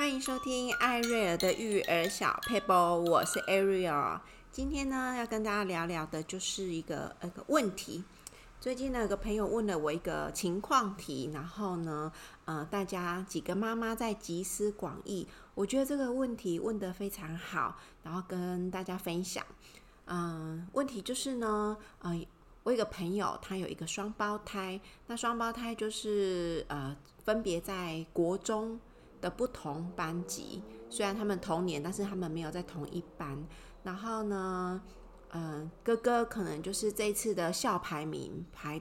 欢迎收听艾瑞尔的育儿小 paper，，我是 Ariel。今天呢，要跟大家聊聊的就是一个呃个问题。最近呢，有个朋友问了我一个情况题，然后呢，呃，大家几个妈妈在集思广益，我觉得这个问题问得非常好，然后跟大家分享。嗯、问题就是呢，呃，我一个朋友，他有一个双胞胎，那双胞胎就是呃，分别在国中。的不同班级，虽然他们同年，但是他们没有在同一班。然后呢，嗯、哥哥可能就是这次的校排名排，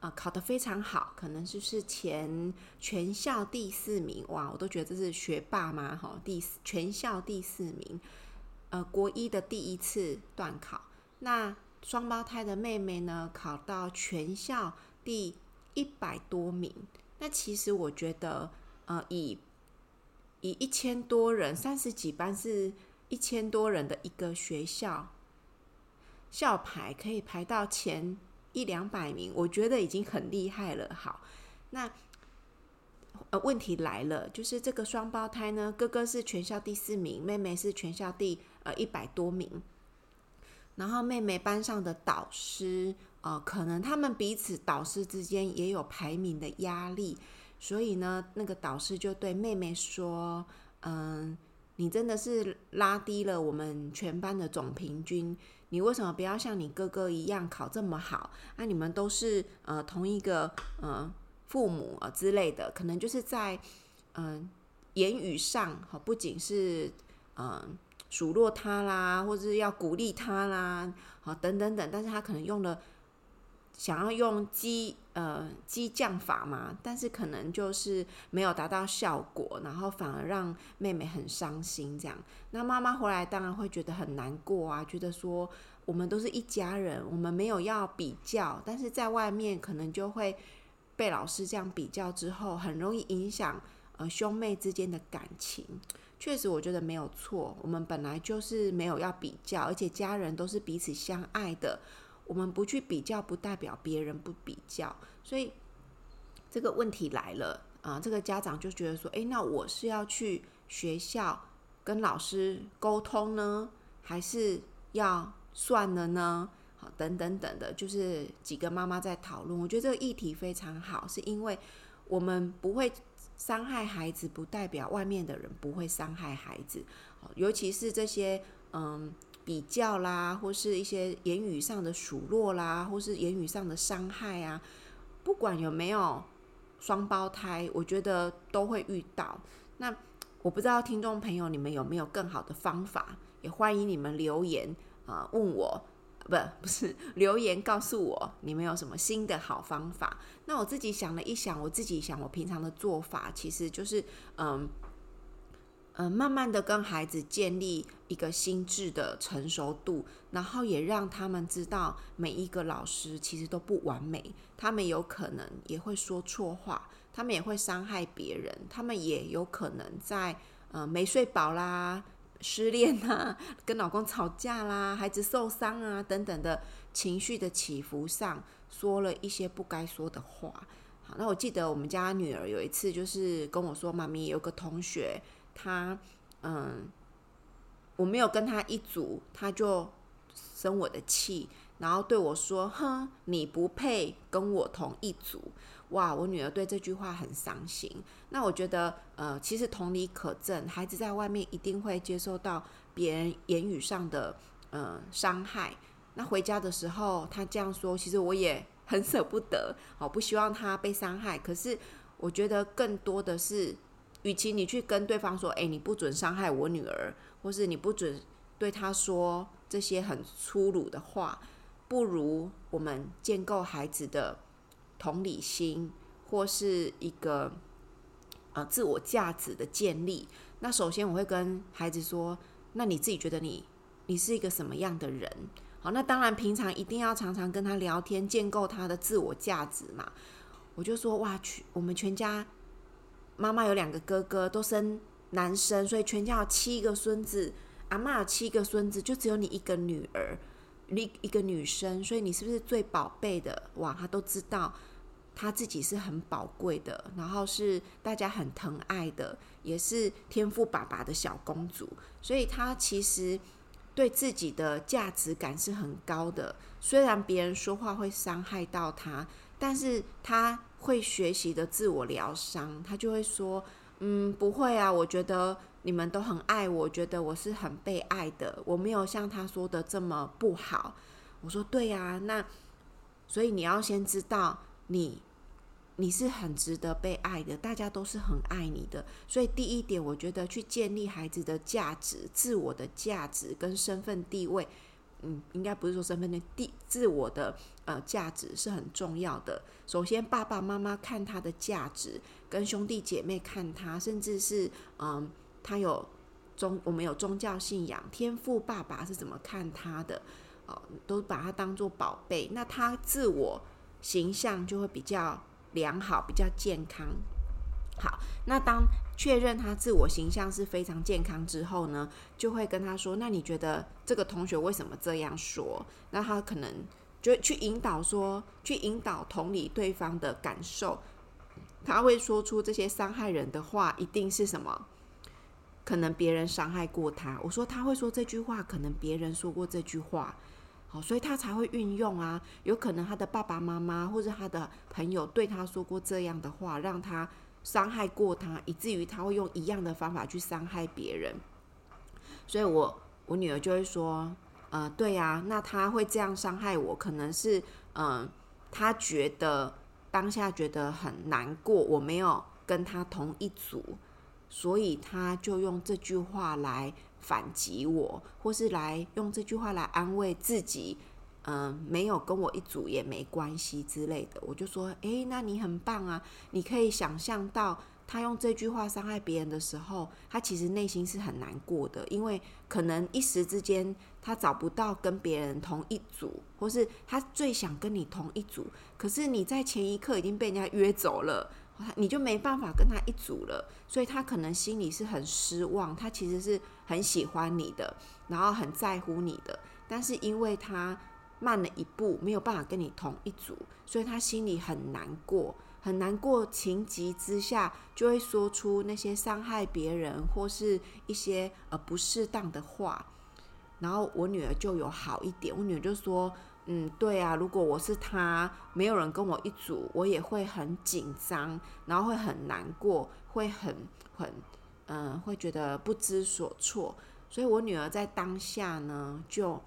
呃，考得非常好，可能就是前全校第四名。哇，我都觉得这是学霸嘛？哈，第四全校第四名，呃，国一的第一次段考。那双胞胎的妹妹呢，考到全校第一百多名。那其实我觉得，呃，以以一千多人，三十几班是一千多人的一个学校，校排可以排到前一两百名，我觉得已经很厉害了。好，那呃问题来了，就是这个双胞胎呢，哥哥是全校第四名，妹妹是全校第呃一百多名，然后妹妹班上的导师，呃，可能他们彼此导师之间也有排名的压力。所以呢，那个导师就对妹妹说：“嗯，你真的是拉低了我们全班的总平均。你为什么不要像你哥哥一样考这么好？那、啊、你们都是呃同一个呃父母啊之类的，可能就是在嗯、言语上哈，不仅是嗯、数落他啦，或者是要鼓励他啦，好等等等，但是他可能用了。”想要用激呃激将法嘛，但是可能就是没有达到效果，然后反而让妹妹很伤心。这样，那妈妈回来当然会觉得很难过啊，觉得说我们都是一家人，我们没有要比较，但是在外面可能就会被老师这样比较之后，很容易影响呃兄妹之间的感情。确实，我觉得没有错，我们本来就是没有要比较，而且家人都是彼此相爱的。我们不去比较，不代表别人不比较，所以这个问题来了啊！这个家长就觉得说：“诶，那我是要去学校跟老师沟通呢，还是要算了呢？”好，等等等的，就是几个妈妈在讨论。我觉得这个议题非常好，是因为我们不会伤害孩子，不代表外面的人不会伤害孩子。好尤其是这些嗯。比较啦，或是一些言语上的数落啦，或是言语上的伤害啊，不管有没有双胞胎，我觉得都会遇到。那我不知道听众朋友你们有没有更好的方法，也欢迎你们留言啊、问我，不不是留言告诉我你们有什么新的好方法。那我自己想了一想，我自己想我平常的做法其实就是嗯。嗯，慢慢的跟孩子建立一个心智的成熟度，然后也让他们知道每一个老师其实都不完美，他们有可能也会说错话，他们也会伤害别人，他们也有可能在呃没睡饱啦、失恋啦、跟老公吵架啦、孩子受伤啊等等的情绪的起伏上说了一些不该说的话。好，那我记得我们家女儿有一次就是跟我说，妈咪有个同学。他，嗯，我没有跟他一组，他就生我的气，然后对我说：“哼，你不配跟我同一组。”哇，我女儿对这句话很伤心。那我觉得，呃，其实同理可证，孩子在外面一定会接受到别人言语上的，呃，伤害。那回家的时候，他这样说，其实我也很舍不得，好，不希望他被伤害。可是，我觉得更多的是。与其你去跟对方说，哎，你不准伤害我女儿，或是你不准对她说这些很粗鲁的话，不如我们建构孩子的同理心，或是一个呃自我价值的建立。那首先我会跟孩子说，那你自己觉得你你是一个什么样的人？好，那当然平常一定要常常跟他聊天，建构他的自我价值嘛。我就说，哇，去我们全家。妈妈有两个哥哥，都生男生，所以全家有七个孙子。阿嬷有七个孙子，就只有你一个女儿，一一个女生，所以你是不是最宝贝的？哇，他都知道。他自己是很宝贵的，然后是大家很疼爱的，也是天赋爸爸的小公主，所以他其实对自己的价值感是很高的。虽然别人说话会伤害到他，但是他会学习的自我疗伤，他就会说：“嗯，不会啊，我觉得你们都很爱我，觉得我是很被爱的，我没有像他说的这么不好。”我说：“对啊，那所以你要先知道你。”你是很值得被爱的，大家都是很爱你的。所以第一点，我觉得去建立孩子的价值、自我的价值跟身份地位，嗯，应该不是说身份的地，自我的呃价值是很重要的。首先，爸爸妈妈看他的价值，跟兄弟姐妹看他，甚至是嗯，他有宗，我们有宗教信仰，天父爸爸是怎么看他的？哦，都把他当做宝贝，那他自我形象就会比较。良好，比较健康。好，那当确认他自我形象是非常健康之后呢，就会跟他说：“那你觉得这个同学为什么这样说？”那他可能就去引导说，去引导同理对方的感受。他会说出这些伤害人的话，一定是什么？可能别人伤害过他。我说他会说这句话，可能别人说过这句话。好，所以他才会运用啊。有可能他的爸爸妈妈或者他的朋友对他说过这样的话，让他伤害过他，以至于他会用一样的方法去伤害别人。所以我我女儿就会说，呃，对呀，那他会这样伤害我，可能是嗯、呃，他觉得当下觉得很难过，我没有跟他同一组，所以他就用这句话来。反击我，或是来用这句话来安慰自己，嗯、没有跟我一组也没关系之类的。我就说，诶，那你很棒啊！你可以想象到他用这句话伤害别人的时候，他其实内心是很难过的，因为可能一时之间他找不到跟别人同一组，或是他最想跟你同一组，可是你在前一刻已经被人家约走了。你就没办法跟他一组了，所以他可能心里是很失望。他其实是很喜欢你的，然后很在乎你的，但是因为他慢了一步，没有办法跟你同一组，所以他心里很难过，很难过。情急之下，就会说出那些伤害别人或是一些呃不适当的话。然后我女儿就有好一点，我女儿就说。嗯，对啊，如果我是他，没有人跟我一组，我也会很紧张，然后会很难过，会很很嗯，会觉得不知所措。所以我女儿在当下呢，就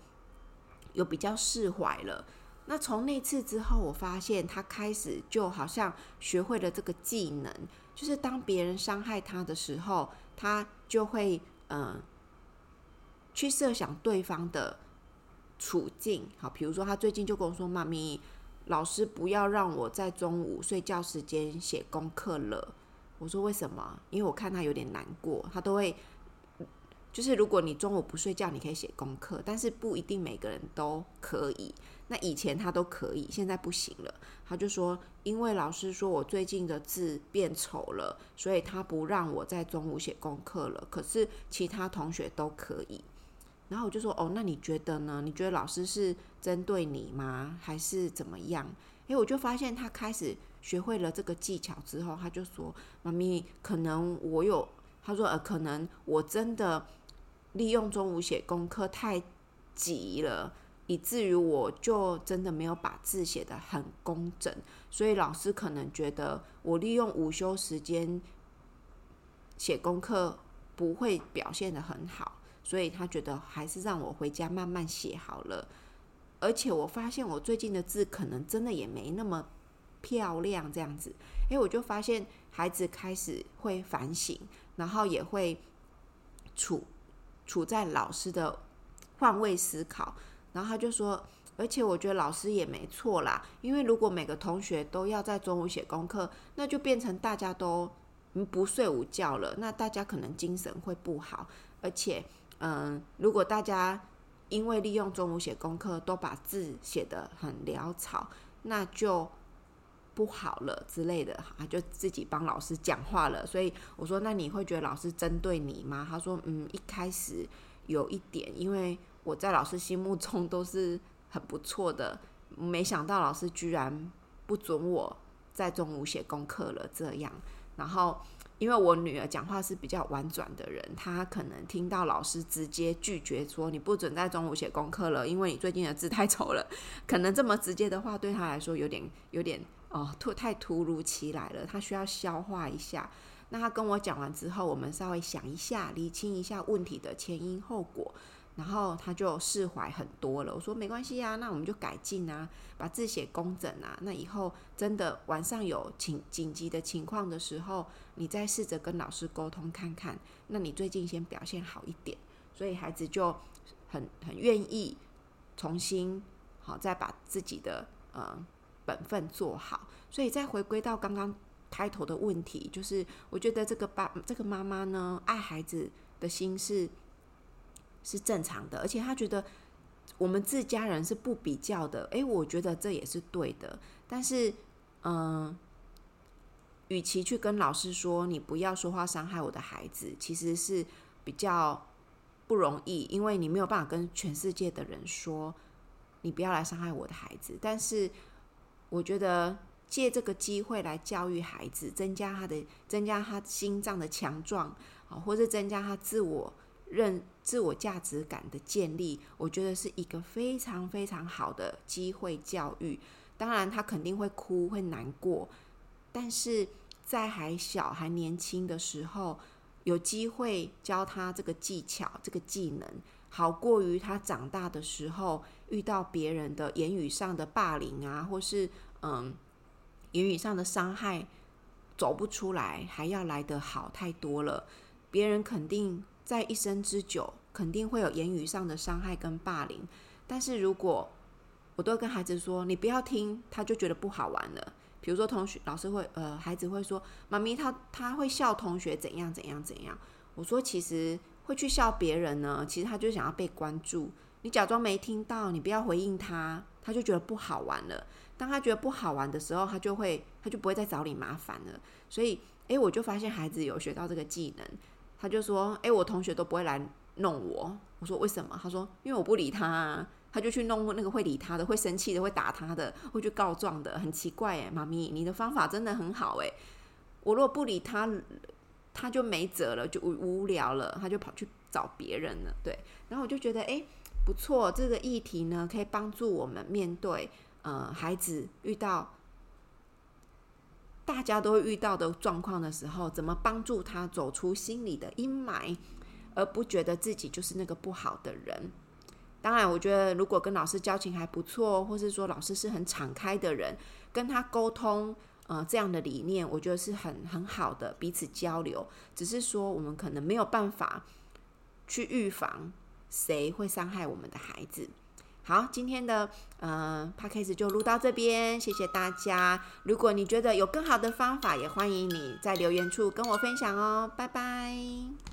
有比较释怀了。那从那次之后，我发现他开始就好像学会了这个技能，就是当别人伤害他的时候，他就会嗯，去设想对方的。处境好，比如说他最近就跟我说：“妈咪，老师不要让我在中午睡觉时间写功课了。”我说：“为什么？”因为我看他有点难过，他都会就是如果你中午不睡觉，你可以写功课，但是不一定每个人都可以。那以前他都可以，现在不行了。他就说：“因为老师说我最近的字变丑了，所以他不让我在中午写功课了。可是其他同学都可以。”然后我就说：“哦，那你觉得呢？你觉得老师是针对你吗？还是怎么样？”诶我就发现他开始学会了这个技巧之后，他就说：“妈咪，可能我有……他说呃，可能我真的利用中午写功课太急了，以至于我就真的没有把字写得很工整，所以老师可能觉得我利用午休时间写功课不会表现得很好。”所以他觉得还是让我回家慢慢写好了，而且我发现我最近的字可能真的也没那么漂亮，这样子，诶我就发现孩子开始会反省，然后也会处处在老师的换位思考，然后他就说，而且我觉得老师也没错啦，因为如果每个同学都要在中午写功课，那就变成大家都不睡午觉了，那大家可能精神会不好，而且。嗯，如果大家因为利用中午写功课都把字写得很潦草，那就不好了之类的，啊，就自己帮老师讲话了。所以我说，那你会觉得老师针对你吗？他说，嗯，一开始有一点，因为我在老师心目中都是很不错的，没想到老师居然不准我在中午写功课了这样。然后，因为我女儿讲话是比较婉转的人，她可能听到老师直接拒绝说你不准在中午写功课了，因为你最近的字太丑了。可能这么直接的话对她来说有点有点哦突太突如其来了，他需要消化一下。那他跟我讲完之后，我们稍微想一下，理清一下问题的前因后果。然后他就释怀很多了。我说没关系啊，那我们就改进啊，把字写工整啊。那以后真的晚上有紧紧急的情况的时候，你再试着跟老师沟通看看。那你最近先表现好一点，所以孩子就很很愿意重新好再把自己的呃本分做好。所以再回归到刚刚开头的问题，就是我觉得这个爸这个妈妈呢，爱孩子的心是。是正常的，而且他觉得我们自家人是不比较的，诶，我觉得这也是对的。但是，嗯、与其去跟老师说你不要说话伤害我的孩子，其实是比较不容易，因为你没有办法跟全世界的人说你不要来伤害我的孩子。但是，我觉得借这个机会来教育孩子，增加他的增加他心脏的强壮啊，或者增加他自我。认自我价值感的建立，我觉得是一个非常非常好的机会教育。当然，他肯定会哭，会难过，但是在还小、还年轻的时候，有机会教他这个技巧、这个技能，好过于他长大的时候遇到别人的言语上的霸凌啊，或是嗯，言语上的伤害，走不出来，还要来得好太多了。别人肯定。在一生之久，肯定会有言语上的伤害跟霸凌。但是如果我都跟孩子说，你不要听，他就觉得不好玩了。比如说，同学、老师会，呃，孩子会说，妈咪，他他会笑同学怎样怎样怎样。我说，其实会去笑别人呢，其实他就想要被关注。你假装没听到，你不要回应他，他就觉得不好玩了。当他觉得不好玩的时候，他就会，他就不会再找你麻烦了。所以，诶，我就发现孩子有学到这个技能。他就说：“诶，我同学都不会来弄我。”我说：“为什么？”他说：“因为我不理他。”他就去弄那个会理他的、会生气的、会打他的、会去告状的，很奇怪诶，妈咪，你的方法真的很好诶。我如果不理他，他就没辙了，就无聊了，他就跑去找别人了。对，然后我就觉得，诶，不错，这个议题呢，可以帮助我们面对呃孩子遇到。大家都遇到的状况的时候，怎么帮助他走出心里的阴霾，而不觉得自己就是那个不好的人？当然，我觉得如果跟老师交情还不错，或是说老师是很敞开的人，跟他沟通，呃，这样的理念，我觉得是很很好的，彼此交流。只是说，我们可能没有办法去预防谁会伤害我们的孩子。好，今天的呃 Podcast 就录到这边，谢谢大家。如果你觉得有更好的方法，也欢迎你在留言处跟我分享哦。拜拜。